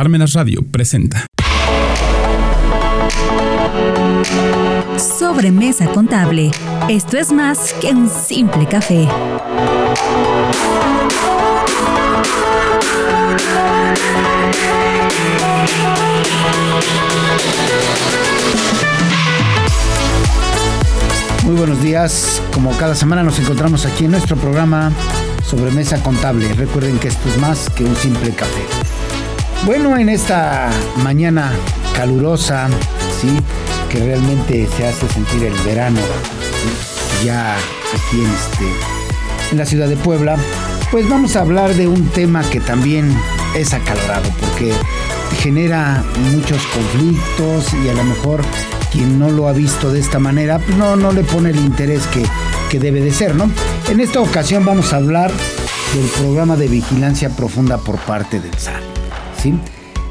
Parmenas Radio presenta. Sobremesa contable. Esto es más que un simple café. Muy buenos días. Como cada semana nos encontramos aquí en nuestro programa Sobremesa Contable. Recuerden que esto es más que un simple café. Bueno, en esta mañana calurosa, ¿sí? que realmente se hace sentir el verano, ya aquí en, este, en la ciudad de Puebla, pues vamos a hablar de un tema que también es acalorado, porque genera muchos conflictos y a lo mejor quien no lo ha visto de esta manera, pues no, no le pone el interés que, que debe de ser, ¿no? En esta ocasión vamos a hablar del programa de vigilancia profunda por parte del SAT.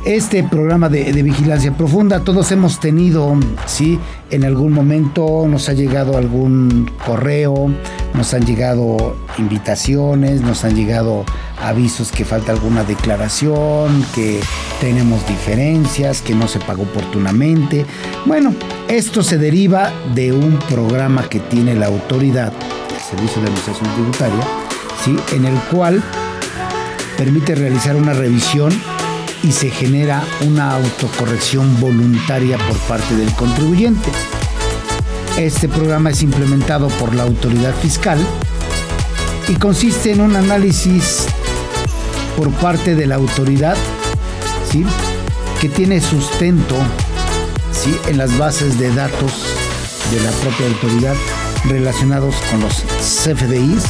Este programa de, vigilancia profunda, todos hemos tenido, ¿sí? En algún momento nos ha llegado algún correo, nos han llegado invitaciones, nos han llegado avisos que falta alguna declaración, que tenemos diferencias, que no se pagó oportunamente. Bueno, esto se deriva de un programa que tiene la autoridad, el Servicio de Administración Tributaria, ¿sí? en el cual permite realizar una revisión y se genera una autocorrección voluntaria por parte del contribuyente. Este programa es implementado por la autoridad fiscal y consiste en un análisis por parte de la autoridad ¿sí? que tiene sustento ¿sí? en las bases de datos de la propia autoridad relacionados con los CFDIs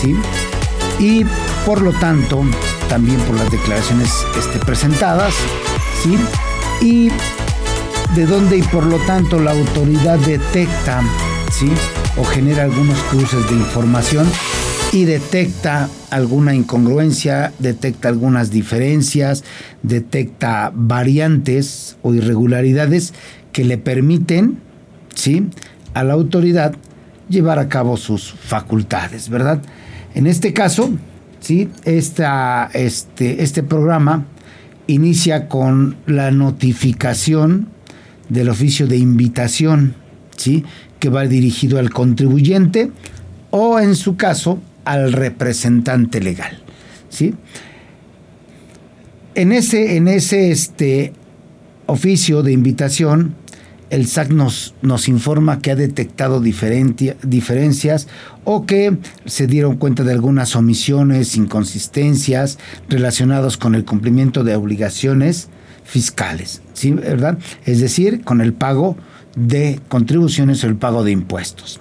¿sí? y por lo tanto también por las declaraciones este, presentadas, ¿sí? Y de dónde y por lo tanto la autoridad detecta, ¿sí? O genera algunos cruces de información y detecta alguna incongruencia, detecta algunas diferencias, detecta variantes o irregularidades que le permiten, ¿sí? A la autoridad llevar a cabo sus facultades, ¿verdad? En este caso, ¿sí? Esta, este, este programa inicia con la notificación del oficio de invitación, ¿sí? que va dirigido al contribuyente o en su caso al representante legal. ¿sí? En ese, en ese este, oficio de invitación el SAC nos, nos informa que ha detectado diferencias o que se dieron cuenta de algunas omisiones, inconsistencias relacionadas con el cumplimiento de obligaciones fiscales, ¿sí? ¿verdad? Es decir, con el pago de contribuciones o el pago de impuestos.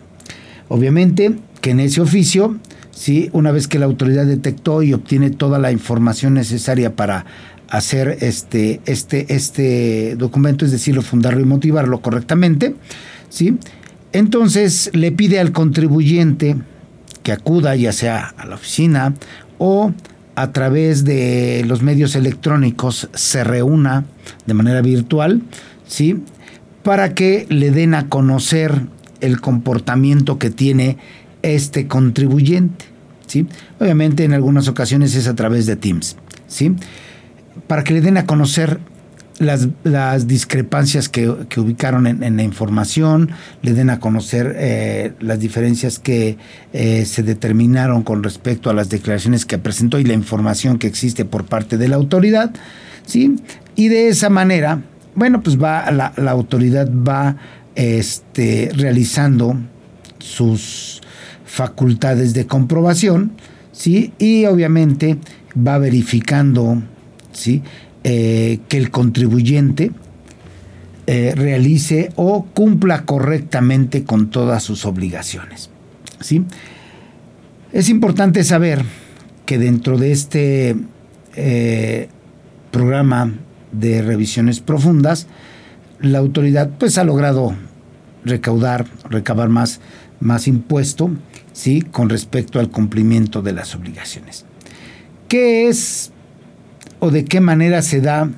Obviamente que en ese oficio, ¿sí? una vez que la autoridad detectó y obtiene toda la información necesaria para hacer este, este, este documento, es decir, fundarlo y motivarlo correctamente, ¿sí? Entonces le pide al contribuyente que acuda ya sea a la oficina o a través de los medios electrónicos se reúna de manera virtual, ¿sí? Para que le den a conocer el comportamiento que tiene este contribuyente, ¿sí? Obviamente en algunas ocasiones es a través de Teams, ¿sí? Para que le den a conocer las, discrepancias que, ubicaron en, la información, le den a conocer eh, las diferencias que eh, se determinaron con respecto a las declaraciones que presentó y la información que existe por parte de la autoridad, ¿sí? Y de esa manera, bueno, pues va la, autoridad va este, realizando sus facultades de comprobación, ¿sí? Y obviamente va verificando ¿sí? Eh, que el contribuyente eh, realice o cumpla correctamente con todas sus obligaciones. ¿sí? Es importante saber que dentro de este eh, programa de revisiones profundas, la autoridad pues ha logrado recaudar, recabar más, más impuesto, ¿sí? Con respecto al cumplimiento de las obligaciones. ¿Qué es o de qué manera se da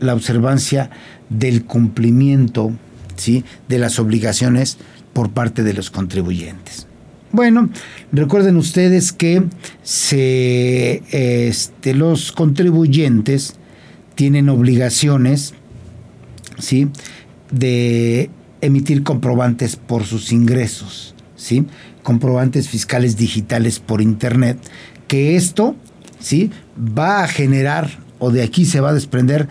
la observancia del cumplimiento ¿sí? de las obligaciones por parte de los contribuyentes. Bueno, recuerden ustedes que se, este, los contribuyentes tienen obligaciones, ¿sí? De emitir comprobantes por sus ingresos, ¿sí? Comprobantes fiscales digitales por Internet, que esto, ¿sí? Va a generar, o de aquí se va a desprender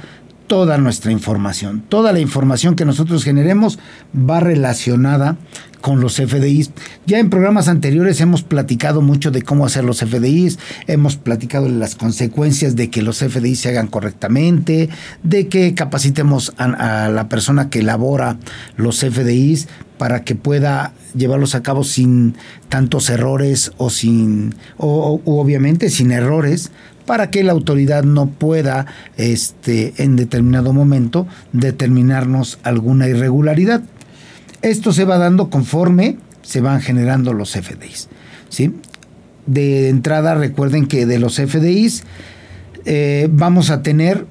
toda nuestra información. Toda la información que nosotros generemos va relacionada con los FDIs. Ya en programas anteriores hemos platicado mucho de cómo hacer los FDIs, hemos platicado las consecuencias de que los FDIs se hagan correctamente, de que capacitemos a, la persona que elabora los FDIs para que pueda llevarlos a cabo sin tantos errores o sin, o, obviamente sin errores, para que la autoridad no pueda este, en determinado momento determinarnos alguna irregularidad. Esto se va dando conforme se van generando los FDIs. ¿sí? De entrada, recuerden que de los FDIs eh, vamos a tener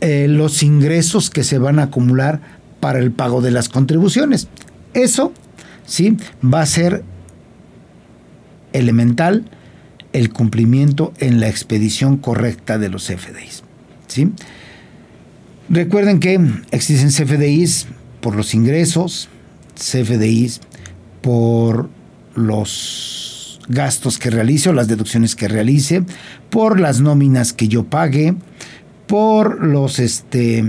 eh, los ingresos que se van a acumular para el pago de las contribuciones. Eso ¿sí? va a ser elemental el cumplimiento en la expedición correcta de los FDIs. ¿sí? Recuerden que existen CFDIs por los ingresos, CFDIs por los gastos que realice o las deducciones que realice, por las nóminas que yo pague, por los este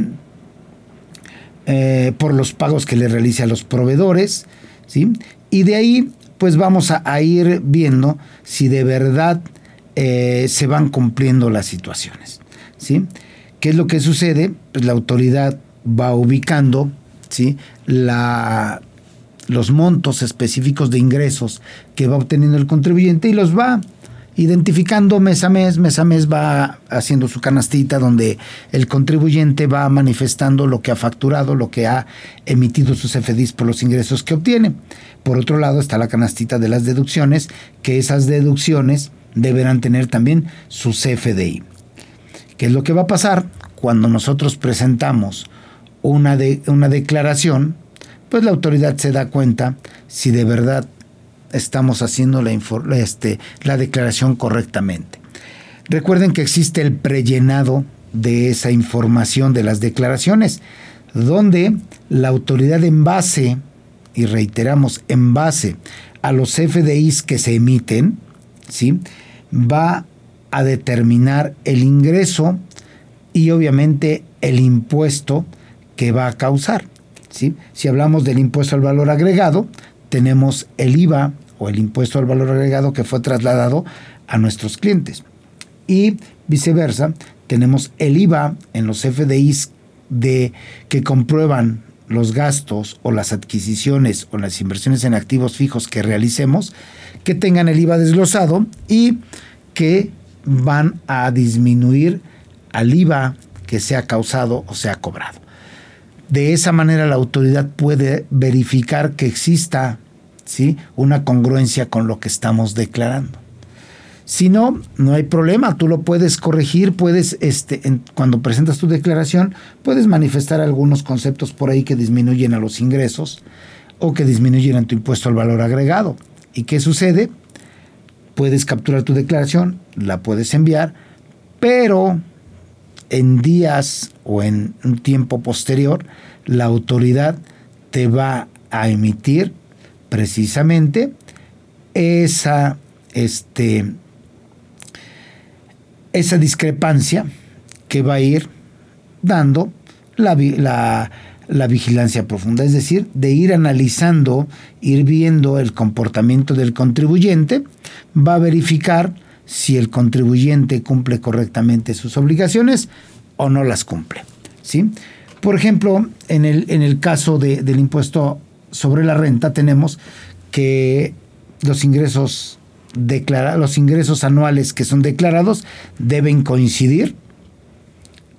eh, por los pagos que le realice a los proveedores, ¿sí? Y de ahí, pues vamos a, ir viendo si de verdad eh, se van cumpliendo las situaciones, ¿sí? ¿Qué es lo que sucede? Pues la autoridad va ubicando, ¿sí? La los montos específicos de ingresos que va obteniendo el contribuyente y los va identificando mes a mes, mes a mes va haciendo su canastita donde el contribuyente va manifestando lo que ha facturado, lo que ha emitido sus FDIs por los ingresos que obtiene. Por otro lado está la canastita de las deducciones, que esas deducciones deberán tener también su CFDI. ¿Qué es lo que va a pasar cuando nosotros presentamos una, una declaración? pues la autoridad se da cuenta si de verdad estamos haciendo la, este, la declaración correctamente. Recuerden que existe el prellenado de esa información de las declaraciones, donde la autoridad en base, y reiteramos, en base a los FDIs que se emiten, ¿sí? va a determinar el ingreso y obviamente el impuesto que va a causar. Si hablamos del impuesto al valor agregado, tenemos el IVA o el impuesto al valor agregado que fue trasladado a nuestros clientes. Y viceversa, tenemos el IVA en los FDIs de, que comprueban los gastos o las adquisiciones o las inversiones en activos fijos que realicemos, que tengan el IVA desglosado y que van a disminuir al IVA que se ha causado o se ha cobrado. De esa manera la autoridad puede verificar que exista ¿sí? una congruencia con lo que estamos declarando. Si no, no hay problema, tú lo puedes corregir, puedes, este, cuando presentas tu declaración, puedes manifestar algunos conceptos por ahí que disminuyen a los ingresos o que disminuyen a tu impuesto al valor agregado. ¿Y qué sucede? Puedes capturar tu declaración, la puedes enviar, pero en días o en un tiempo posterior, la autoridad te va a emitir precisamente esa, este, esa discrepancia que va a ir dando la, la, la, vigilancia profunda, es decir, de ir analizando, ir viendo el comportamiento del contribuyente, va a verificar si el contribuyente cumple correctamente sus obligaciones o no las cumple. ¿sí? Por ejemplo, en el, en el caso del impuesto sobre la renta tenemos que los ingresos, los ingresos anuales que son declarados deben coincidir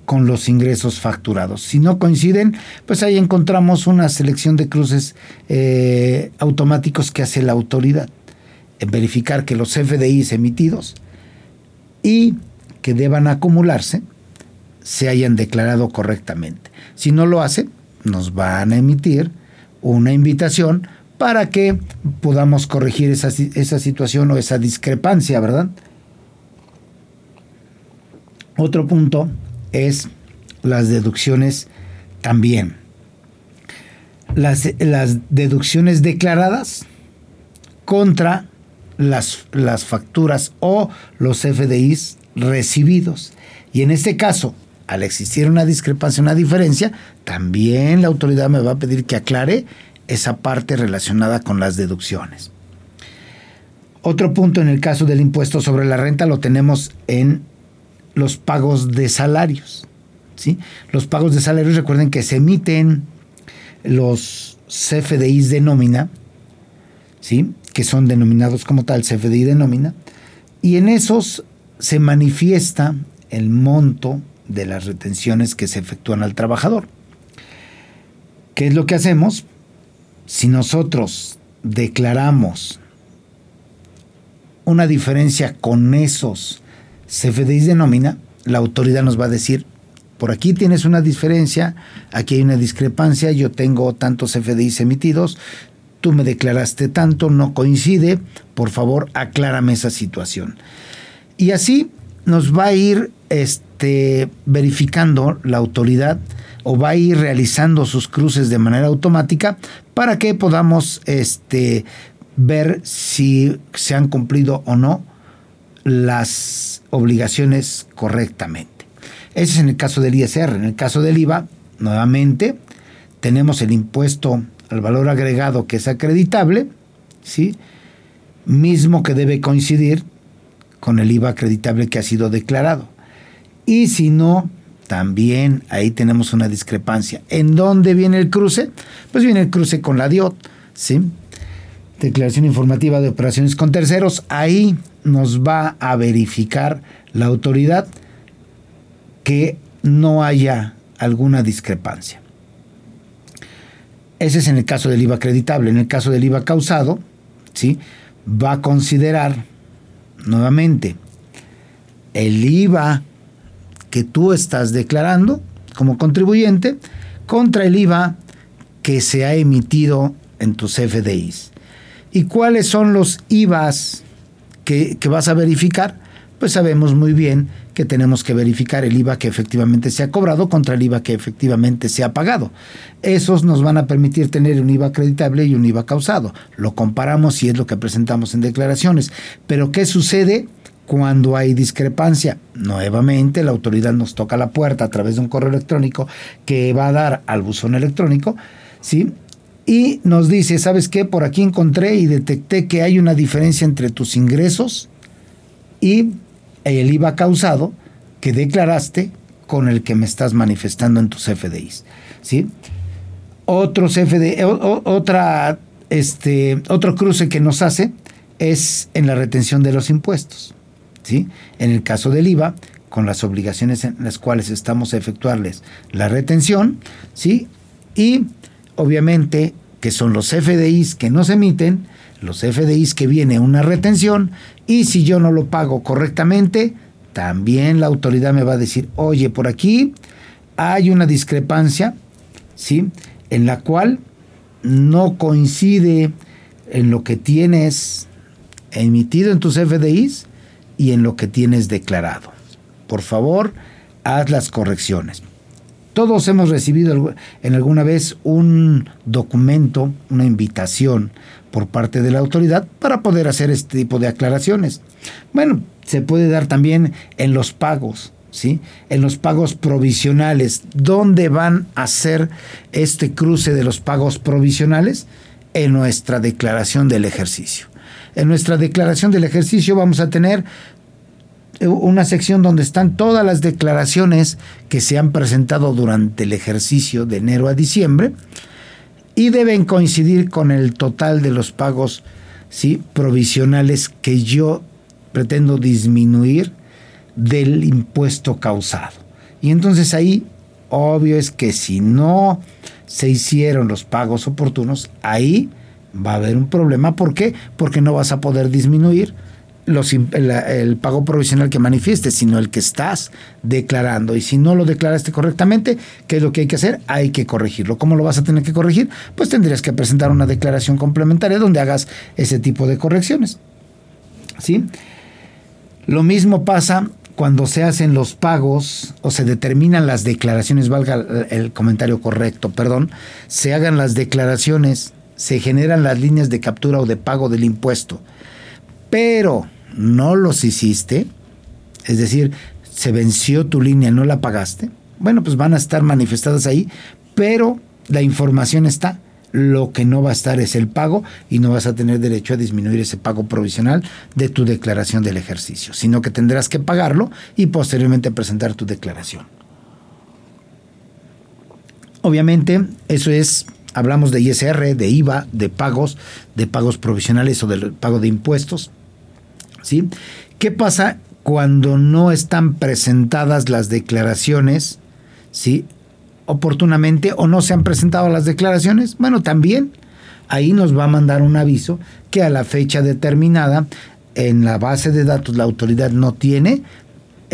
con los ingresos facturados. Si no coinciden, pues ahí encontramos una selección de cruces eh, automáticos que hace la autoridad. En verificar que los FDIs emitidos y que deban acumularse se hayan declarado correctamente. Si no lo hace, nos van a emitir una invitación para que podamos corregir esa, esa situación o esa discrepancia, ¿verdad? Otro punto es las deducciones también. Las, las deducciones declaradas contra las, las facturas o los FDIs recibidos. Y en este caso, al existir una discrepancia, una diferencia, también la autoridad me va a pedir que aclare esa parte relacionada con las deducciones. Otro punto en el caso del impuesto sobre la renta lo tenemos en los pagos de salarios. ¿sí? Los pagos de salarios, recuerden que se emiten los CFDIs de nómina, ¿sí? que son denominados como tal CFDI de nómina, y en esos se manifiesta el monto de las retenciones que se efectúan al trabajador. ¿Qué es lo que hacemos? Si nosotros declaramos una diferencia con esos CFDIs de nómina, la autoridad nos va a decir, por aquí tienes una diferencia, aquí hay una discrepancia, yo tengo tantos CFDIs emitidos, tú me declaraste tanto, no coincide, por favor aclárame esa situación. Y así nos va a ir este, verificando la autoridad o va a ir realizando sus cruces de manera automática para que podamos este, ver si se han cumplido o no las obligaciones correctamente. Ese es en el caso del ISR. En el caso del IVA, nuevamente, tenemos el impuesto al valor agregado que es acreditable, ¿sí? mismo que debe coincidir con el IVA acreditable que ha sido declarado. Y si no, también ahí tenemos una discrepancia. ¿En dónde viene el cruce? Pues viene el cruce con la DIOT, ¿sí? Declaración informativa de operaciones con terceros. Ahí nos va a verificar la autoridad que no haya alguna discrepancia. Ese es en el caso del IVA acreditable. En el caso del IVA causado, ¿sí? va a considerar nuevamente el IVA que tú estás declarando como contribuyente contra el IVA que se ha emitido en tus FDIs. ¿Y cuáles son los IVAs que, que vas a verificar? Pues sabemos muy bien que tenemos que verificar el IVA que efectivamente se ha cobrado contra el IVA que efectivamente se ha pagado. Esos nos van a permitir tener un IVA acreditable y un IVA causado. Lo comparamos y es lo que presentamos en declaraciones. Pero ¿qué sucede? Cuando hay discrepancia, nuevamente la autoridad nos toca la puerta a través de un correo electrónico que va a dar al buzón electrónico, ¿sí? Y nos dice, ¿sabes qué? Por aquí encontré y detecté que hay una diferencia entre tus ingresos y el IVA causado que declaraste con el que me estás manifestando en tus FDIs. ¿sí? Otro, CFD, otra, este, otro cruce que nos hace es en la retención de los impuestos. En el caso del IVA, con las obligaciones en las cuales estamos a efectuarles la retención, ¿sí? y obviamente que son los FDIs que no se emiten, los FDIs que viene una retención y si yo no lo pago correctamente, también la autoridad me va a decir, oye, por aquí hay una discrepancia, ¿sí? En la cual no coincide en lo que tienes emitido en tus FDIs y en lo que tienes declarado. Por favor, haz las correcciones. Todos hemos recibido en alguna vez un documento, una invitación por parte de la autoridad para poder hacer este tipo de aclaraciones. Bueno, se puede dar también en los pagos, ¿sí? En los pagos provisionales. ¿Dónde van a hacer este cruce de los pagos provisionales? En nuestra declaración del ejercicio. En nuestra declaración del ejercicio vamos a tener una sección donde están todas las declaraciones que se han presentado durante el ejercicio de enero a diciembre y deben coincidir con el total de los pagos ¿sí? provisionales que yo pretendo disminuir del impuesto causado. Y entonces ahí, obvio es que si no se hicieron los pagos oportunos, ahí va a haber un problema. ¿Por qué? Porque no vas a poder disminuir el, pago provisional que manifiestes, sino el que estás declarando. Y si no lo declaraste correctamente, ¿qué es lo que hay que hacer? Hay que corregirlo. ¿Cómo lo vas a tener que corregir? Pues tendrías que presentar una declaración complementaria donde hagas ese tipo de correcciones. ¿Sí? Lo mismo pasa cuando se hacen los pagos o se determinan las declaraciones, valga el comentario correcto, perdón, se hagan las declaraciones, se generan las líneas de captura o de pago del impuesto, pero no los hiciste, es decir, se venció tu línea, no la pagaste, bueno, pues van a estar manifestadas ahí, pero la información está. Lo que no va a estar es el pago y no vas a tener derecho a disminuir ese pago provisional de tu declaración del ejercicio, sino que tendrás que pagarlo y posteriormente presentar tu declaración. Obviamente, eso es, hablamos de ISR, de IVA, de pagos, de pagos provisionales o del pago de impuestos. ¿Sí? ¿Qué pasa cuando no están presentadas las declaraciones? ¿Sí? oportunamente o no se han presentado las declaraciones, bueno, también ahí nos va a mandar un aviso que a la fecha determinada en la base de datos la autoridad no tiene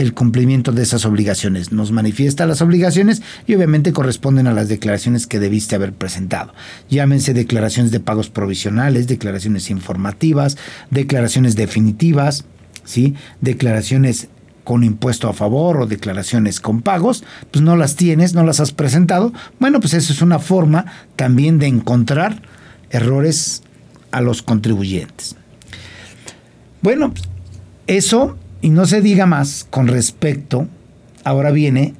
el cumplimiento de esas obligaciones. Nos manifiesta las obligaciones y obviamente corresponden a las declaraciones que debiste haber presentado. Llámense declaraciones de pagos provisionales, declaraciones informativas, declaraciones definitivas, ¿sí? declaraciones con impuesto a favor o declaraciones con pagos, pues no las tienes, no las has presentado. Bueno, pues eso es una forma también de encontrar errores a los contribuyentes. Bueno, eso, y no se diga más con respecto, ahora viene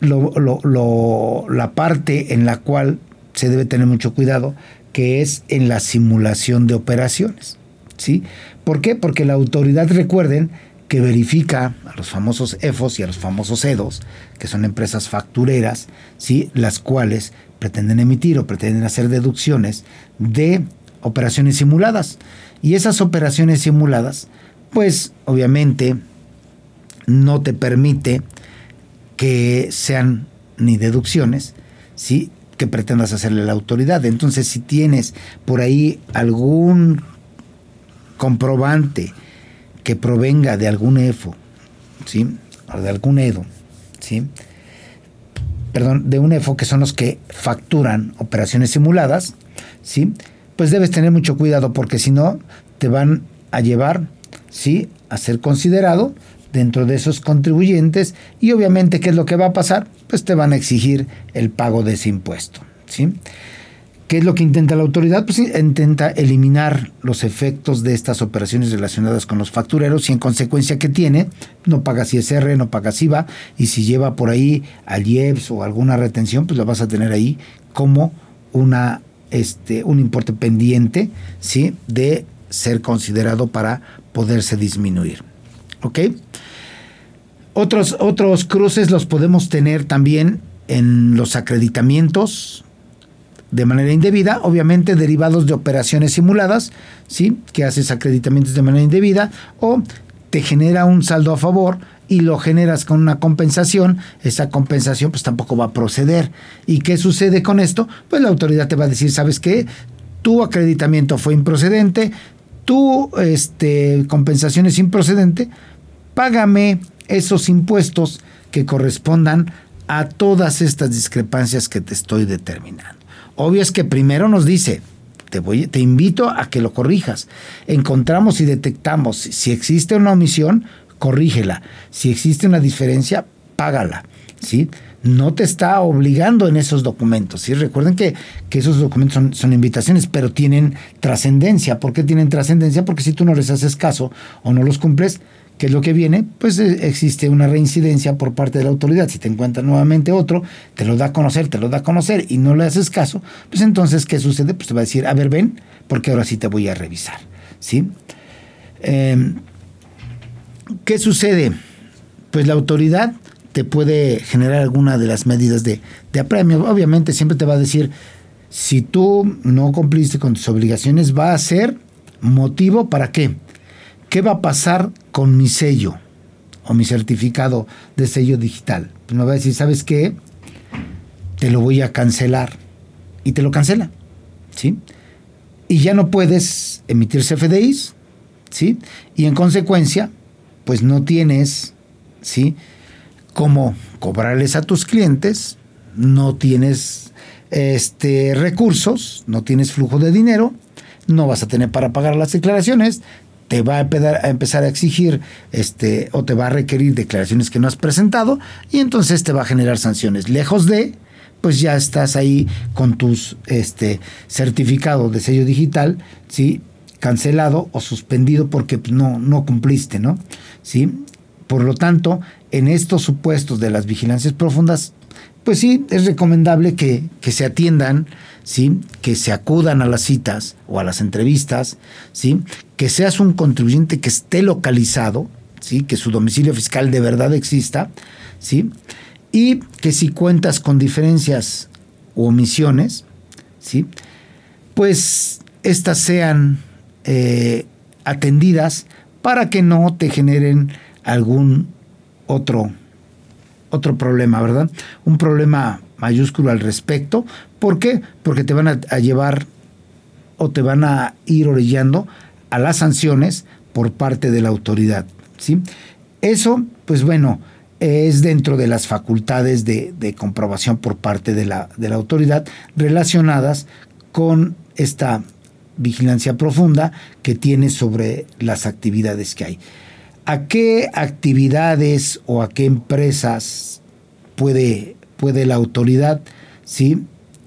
la parte en la cual se debe tener mucho cuidado, que es en la simulación de operaciones. ¿Sí? ¿Por qué? Porque la autoridad, recuerden, que verifica a los famosos EFOS y a los famosos EDOS, que son empresas factureras, ¿sí? las cuales pretenden emitir o pretenden hacer deducciones de operaciones simuladas. Y esas operaciones simuladas, pues obviamente no te permite que sean ni deducciones, ¿sí? que pretendas hacerle a la autoridad. Entonces, si tienes por ahí algún comprobante, que provenga de algún EFO, ¿sí? O de algún EDO, ¿sí? Perdón, de un EFO que son los que facturan operaciones simuladas, ¿sí? Pues debes tener mucho cuidado porque si no te van a llevar, ¿sí? A ser considerado dentro de esos contribuyentes y obviamente ¿qué es lo que va a pasar? Pues te van a exigir el pago de ese impuesto, ¿sí? ¿Qué es lo que intenta la autoridad? Pues intenta eliminar los efectos de estas operaciones relacionadas con los factureros y en consecuencia que tiene, no pagas ISR, no pagas IVA y si lleva por ahí al IEPS o alguna retención, pues lo vas a tener ahí como una, este, un importe pendiente ¿sí? de ser considerado para poderse disminuir. ¿Ok? Otros, otros cruces los podemos tener también en los acreditamientos, de manera indebida, obviamente derivados de operaciones simuladas, ¿sí? que haces acreditamientos de manera indebida, o te genera un saldo a favor y lo generas con una compensación, esa compensación pues tampoco va a proceder. ¿Y qué sucede con esto? Pues la autoridad te va a decir, ¿sabes qué? Tu acreditamiento fue improcedente, tu este, compensación es improcedente, págame esos impuestos que correspondan a todas estas discrepancias que te estoy determinando. Obvio es que primero nos dice, te, voy, te invito a que lo corrijas. Encontramos y detectamos si existe una omisión, corrígela. Si existe una diferencia, págala. ¿sí? No te está obligando en esos documentos. ¿sí? Recuerden que, que esos documentos son, invitaciones, pero tienen trascendencia. ¿Por qué tienen trascendencia? Porque si tú no les haces caso o no los cumples, ¿Qué es lo que viene? Pues eh, existe una reincidencia por parte de la autoridad. Si te encuentra nuevamente otro, te lo da a conocer, te lo da a conocer y no le haces caso, pues entonces, ¿qué sucede? Pues te va a decir, a ver, ven, porque ahora sí te voy a revisar. ¿Sí? Em, ¿Qué sucede? Pues la autoridad te puede generar alguna de las medidas de, de apremio. Obviamente siempre te va a decir, si tú no cumpliste con tus obligaciones, va a ser motivo para qué? ¿qué va a pasar con mi sello o mi certificado de sello digital? Pues me va a decir, ¿sabes qué? Te lo voy a cancelar. Y te lo cancela. ¿Sí? Y ya no puedes emitir CFDIs. ¿Sí? Y en consecuencia, pues no tienes, ¿sí? Cómo cobrarles a tus clientes, no tienes este, recursos, no tienes flujo de dinero, no vas a tener para pagar las declaraciones, te va a empezar a exigir este, o te va a requerir declaraciones que no has presentado y entonces te va a generar sanciones. Lejos de, pues ya estás ahí con tus este, certificado de sello digital, ¿sí? cancelado o suspendido porque pues, no, no cumpliste, ¿no? ¿Sí? Por lo tanto, en estos supuestos de las vigilancias profundas, pues sí, es recomendable que, que se atiendan ¿sí? que se acudan a las citas o a las entrevistas, ¿sí? que seas un contribuyente que esté localizado, ¿sí? que su domicilio fiscal de verdad exista, ¿sí? y que si cuentas con diferencias o omisiones, ¿sí? pues estas sean eh, atendidas para que no te generen algún otro, otro problema, ¿verdad? Un problema mayúsculo al respecto. ¿Por qué? Porque te van a, llevar o te van a ir orillando a las sanciones por parte de la autoridad. ¿sí? Eso, pues bueno, es dentro de las facultades de, comprobación por parte de la, de la autoridad relacionadas con esta vigilancia profunda que tiene sobre las actividades que hay. ¿A qué actividades o a qué empresas puede puede la autoridad ¿sí?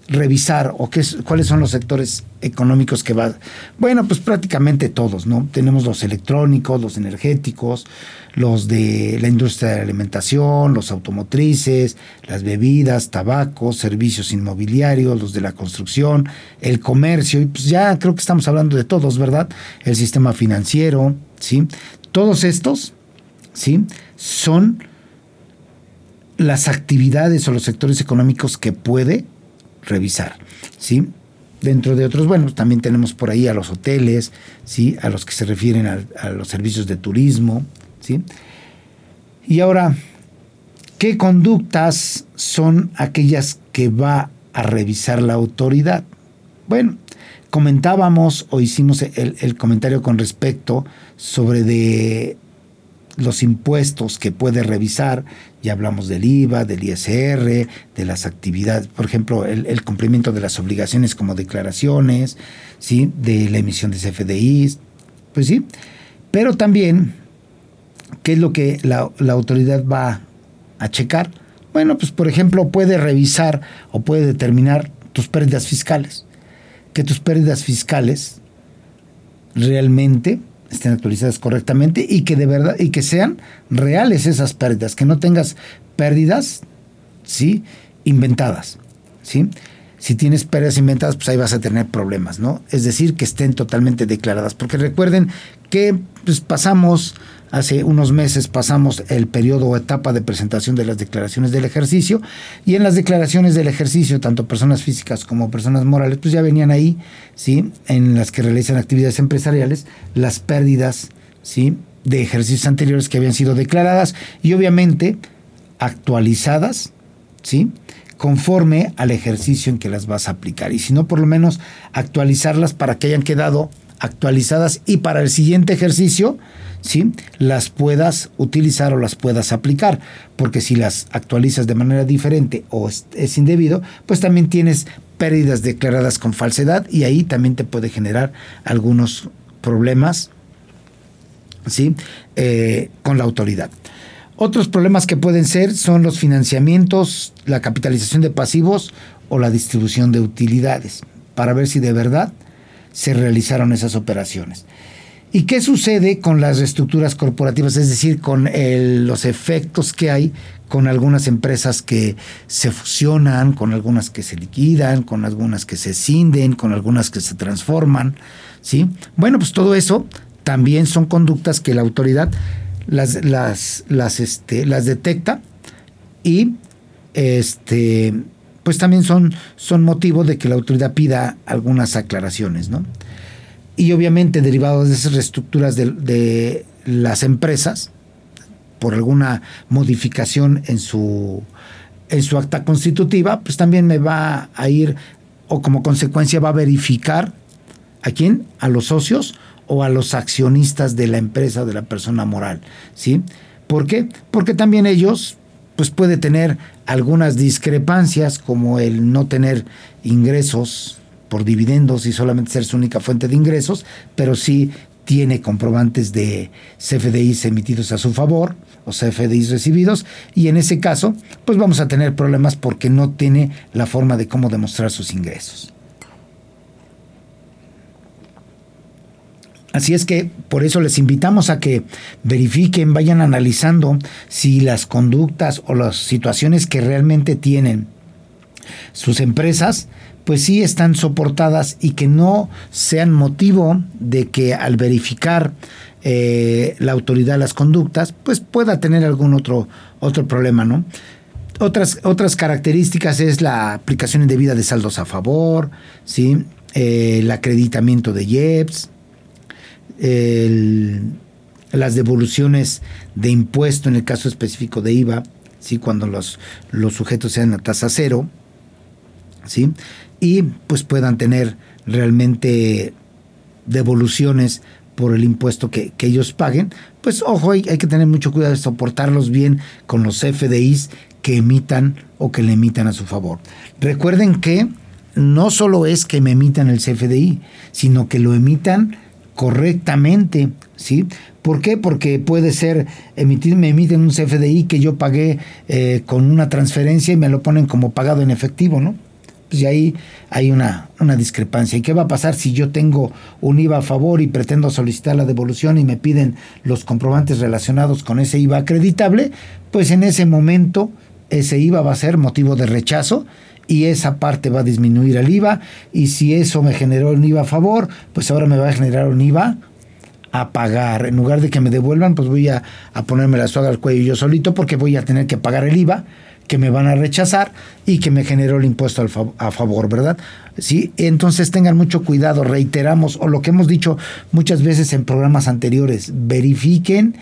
revisar o qué, cuáles son los sectores económicos que va. Bueno, pues prácticamente todos, ¿no? Tenemos los electrónicos, los energéticos, los de la industria de la alimentación, los automotrices, las bebidas, tabaco, servicios inmobiliarios, los de la construcción, el comercio, y pues ya creo que estamos hablando de todos, ¿verdad? El sistema financiero, ¿sí? Todos estos, ¿sí? Son las actividades o los sectores económicos que puede revisar, ¿sí? Dentro de otros, bueno, también tenemos por ahí a los hoteles, ¿sí? A los que se refieren a, los servicios de turismo, ¿sí? Y ahora, ¿qué conductas son aquellas que va a revisar la autoridad? Bueno, comentábamos o hicimos el, comentario con respecto sobre de los impuestos que puede revisar, ya hablamos del IVA, del ISR, de las actividades, por ejemplo, el, cumplimiento de las obligaciones como declaraciones, ¿sí? de la emisión de CFDI, pues sí, pero también, ¿qué es lo que la autoridad va a checar? Bueno, pues por ejemplo, puede revisar o puede determinar tus pérdidas fiscales, que tus pérdidas fiscales realmente estén actualizadas correctamente y que de verdad y que sean reales esas pérdidas, que no tengas pérdidas, ¿sí? inventadas, ¿sí? Si tienes pérdidas inventadas, pues ahí vas a tener problemas, ¿no? Es decir, que estén totalmente declaradas, porque recuerden que pues, pasamos Hace unos meses pasamos el periodo o etapa de presentación de las declaraciones del ejercicio y en las declaraciones del ejercicio, tanto personas físicas como personas morales, pues ya venían ahí, ¿sí? En las que realizan actividades empresariales, las pérdidas, ¿sí? De ejercicios anteriores que habían sido declaradas y obviamente actualizadas, ¿sí? Conforme al ejercicio en que las vas a aplicar. Y si no, por lo menos actualizarlas para que hayan quedado actualizadas y para el siguiente ejercicio, ¿sí? las puedas utilizar o las puedas aplicar. Porque si las actualizas de manera diferente o es, indebido, pues también tienes pérdidas declaradas con falsedad y ahí también te puede generar algunos problemas ¿sí? Eh, con la autoridad. Otros problemas que pueden ser son los financiamientos, la capitalización de pasivos o la distribución de utilidades, para ver si de verdad se realizaron esas operaciones. ¿Y qué sucede con las reestructuras corporativas? Es decir, con los efectos que hay con algunas empresas que se fusionan, con algunas que se liquidan, con algunas que se cinden, con algunas que se transforman. ¿sí? Bueno, pues todo eso también son conductas que la autoridad las, las, las, este, las detecta y este, pues también son, son motivo de que la autoridad pida algunas aclaraciones. ¿no? y obviamente derivados de esas reestructuras de, las empresas por alguna modificación en su en su acta constitutiva, pues también me va a ir o como consecuencia va a verificar a quién, a los socios o a los accionistas de la empresa de la persona moral, ¿sí? ¿Por qué? Porque también ellos pues puede tener algunas discrepancias como el no tener ingresos por dividendos y solamente ser su única fuente de ingresos, pero sí tiene comprobantes de CFDIs emitidos a su favor o CFDIs recibidos y en ese caso pues vamos a tener problemas porque no tiene la forma de cómo demostrar sus ingresos. Así es que por eso les invitamos a que verifiquen, vayan analizando si las conductas o las situaciones que realmente tienen sus empresas, pues sí están soportadas y que no sean motivo de que al verificar eh, la autoridad las conductas, pues pueda tener algún otro, otro problema, ¿no? Otras, otras características es la aplicación indebida de saldos a favor, ¿sí? Eh, el acreditamiento de IEPS, las devoluciones de impuesto en el caso específico de IVA, ¿sí? cuando los, los sujetos sean a tasa cero, ¿sí? y pues puedan tener realmente devoluciones por el impuesto que, ellos paguen, pues ojo, hay, hay, que tener mucho cuidado de soportarlos bien con los FDIs que emitan o que le emitan a su favor. Recuerden que no solo es que me emitan el CFDI, sino que lo emitan correctamente, ¿sí? ¿Por qué? Porque puede ser emitir, me emiten un CFDI que yo pagué eh, con una transferencia y me lo ponen como pagado en efectivo, ¿no? Pues y ahí hay una, una discrepancia. ¿Y qué va a pasar si yo tengo un IVA a favor y pretendo solicitar la devolución y me piden los comprobantes relacionados con ese IVA acreditable? Pues en ese momento ese IVA va a ser motivo de rechazo y esa parte va a disminuir el IVA y si eso me generó un IVA a favor, pues ahora me va a generar un IVA a pagar. En lugar de que me devuelvan, pues voy a, ponerme la soga al cuello yo solito porque voy a tener que pagar el IVA que me van a rechazar y que me generó el impuesto a favor, ¿verdad? Sí, entonces tengan mucho cuidado, reiteramos, o lo que hemos dicho muchas veces en programas anteriores, verifiquen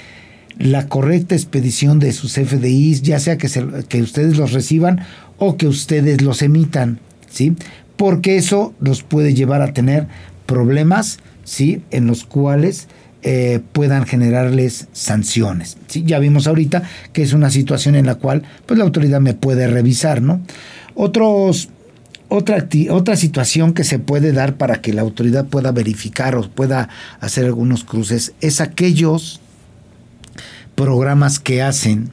la correcta expedición de sus FDIs, ya sea que ustedes los reciban o que ustedes los emitan, ¿sí? Porque eso los puede llevar a tener problemas, ¿sí? En los cuales eh, puedan generarles sanciones. ¿sí? Ya vimos ahorita que es una situación en la cual pues, la autoridad me puede revisar, ¿no? Otros, otra, otra situación que se puede dar para que la autoridad pueda verificar o pueda hacer algunos cruces es aquellos programas que hacen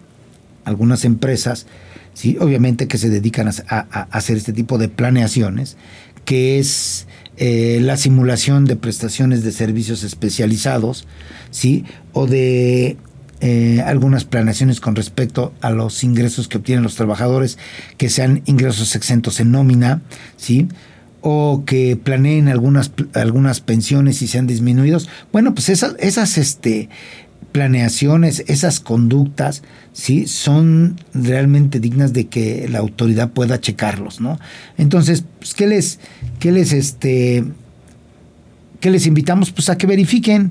algunas empresas ¿sí? obviamente que se dedican a, hacer este tipo de planeaciones, que es eh, la simulación de prestaciones de servicios especializados, ¿sí? o de eh, algunas planeaciones con respecto a los ingresos que obtienen los trabajadores, que sean ingresos exentos en nómina, ¿sí? o que planeen algunas, algunas pensiones y sean disminuidos. Bueno, pues esas, esas este, planeaciones, esas conductas, ¿sí? son realmente dignas de que la autoridad pueda checarlos, ¿no? Entonces, pues, ¿qué les, qué les, este, qué les invitamos? Pues a que verifiquen,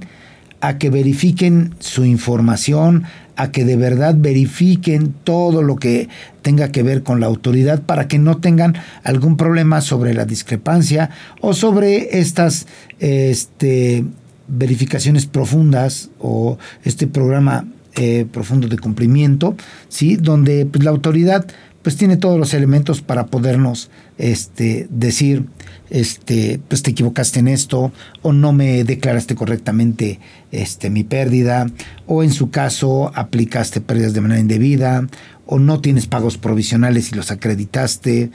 a que verifiquen su información, a que de verdad verifiquen todo lo que tenga que ver con la autoridad para que no tengan algún problema sobre la discrepancia o sobre estas este, verificaciones profundas o este programa eh, profundo de cumplimiento, ¿sí? donde pues, la autoridad pues tiene todos los elementos para podernos este, decir, este, pues te equivocaste en esto, o no me declaraste correctamente este, mi pérdida, o en su caso aplicaste pérdidas de manera indebida, o no tienes pagos provisionales y los acreditaste,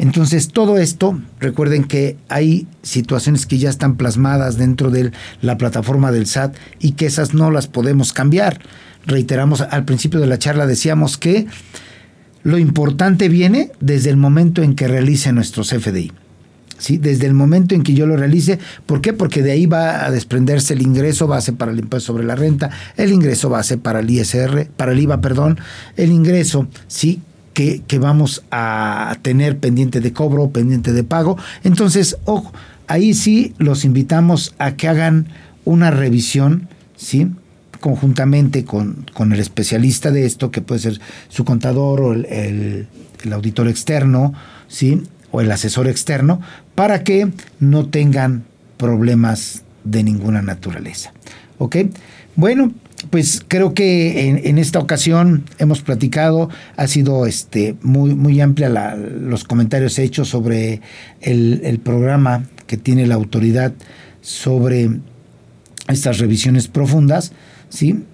entonces, todo esto, recuerden que hay situaciones que ya están plasmadas dentro de la plataforma del SAT y que esas no las podemos cambiar. Reiteramos, al principio de la charla decíamos que lo importante viene desde el momento en que realice nuestro CFDI. ¿Sí? Desde el momento en que yo lo realice, ¿por qué? Porque de ahí va a desprenderse el ingreso base para el impuesto sobre la renta, el ingreso base para el ISR, para el IVA, perdón, el ingreso, ¿sí? Que, vamos a tener pendiente de cobro, pendiente de pago. Entonces, ojo, ahí sí los invitamos a que hagan una revisión, ¿sí? conjuntamente con, con, el especialista de esto, que puede ser su contador o el, el, auditor externo, ¿sí? o el asesor externo, para que no tengan problemas de ninguna naturaleza. ¿Ok? Bueno, pues creo que en, esta ocasión hemos platicado, ha sido este, muy, muy amplia los comentarios hechos sobre el, programa que tiene la autoridad sobre estas revisiones profundas, ¿sí?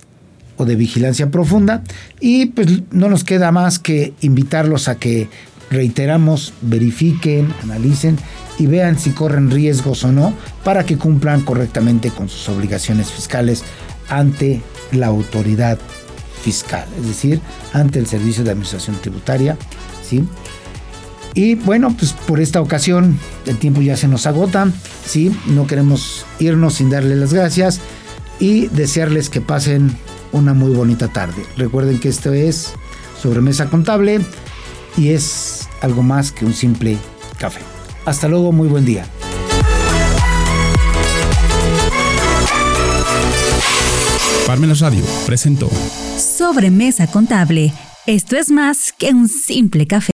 o de vigilancia profunda y pues no nos queda más que invitarlos a que reiteramos, verifiquen, analicen y vean si corren riesgos o no para que cumplan correctamente con sus obligaciones fiscales ante la autoridad fiscal, es decir, ante el Servicio de Administración Tributaria, ¿sí? Y bueno, pues por esta ocasión el tiempo ya se nos agota, ¿sí? No queremos irnos sin darle las gracias y desearles que pasen una muy bonita tarde. Recuerden que esto es Sobremesa Contable y es algo más que un simple café. Hasta luego, muy buen día. Parmenas Radio presentó Sobremesa Contable. Esto es más que un simple café.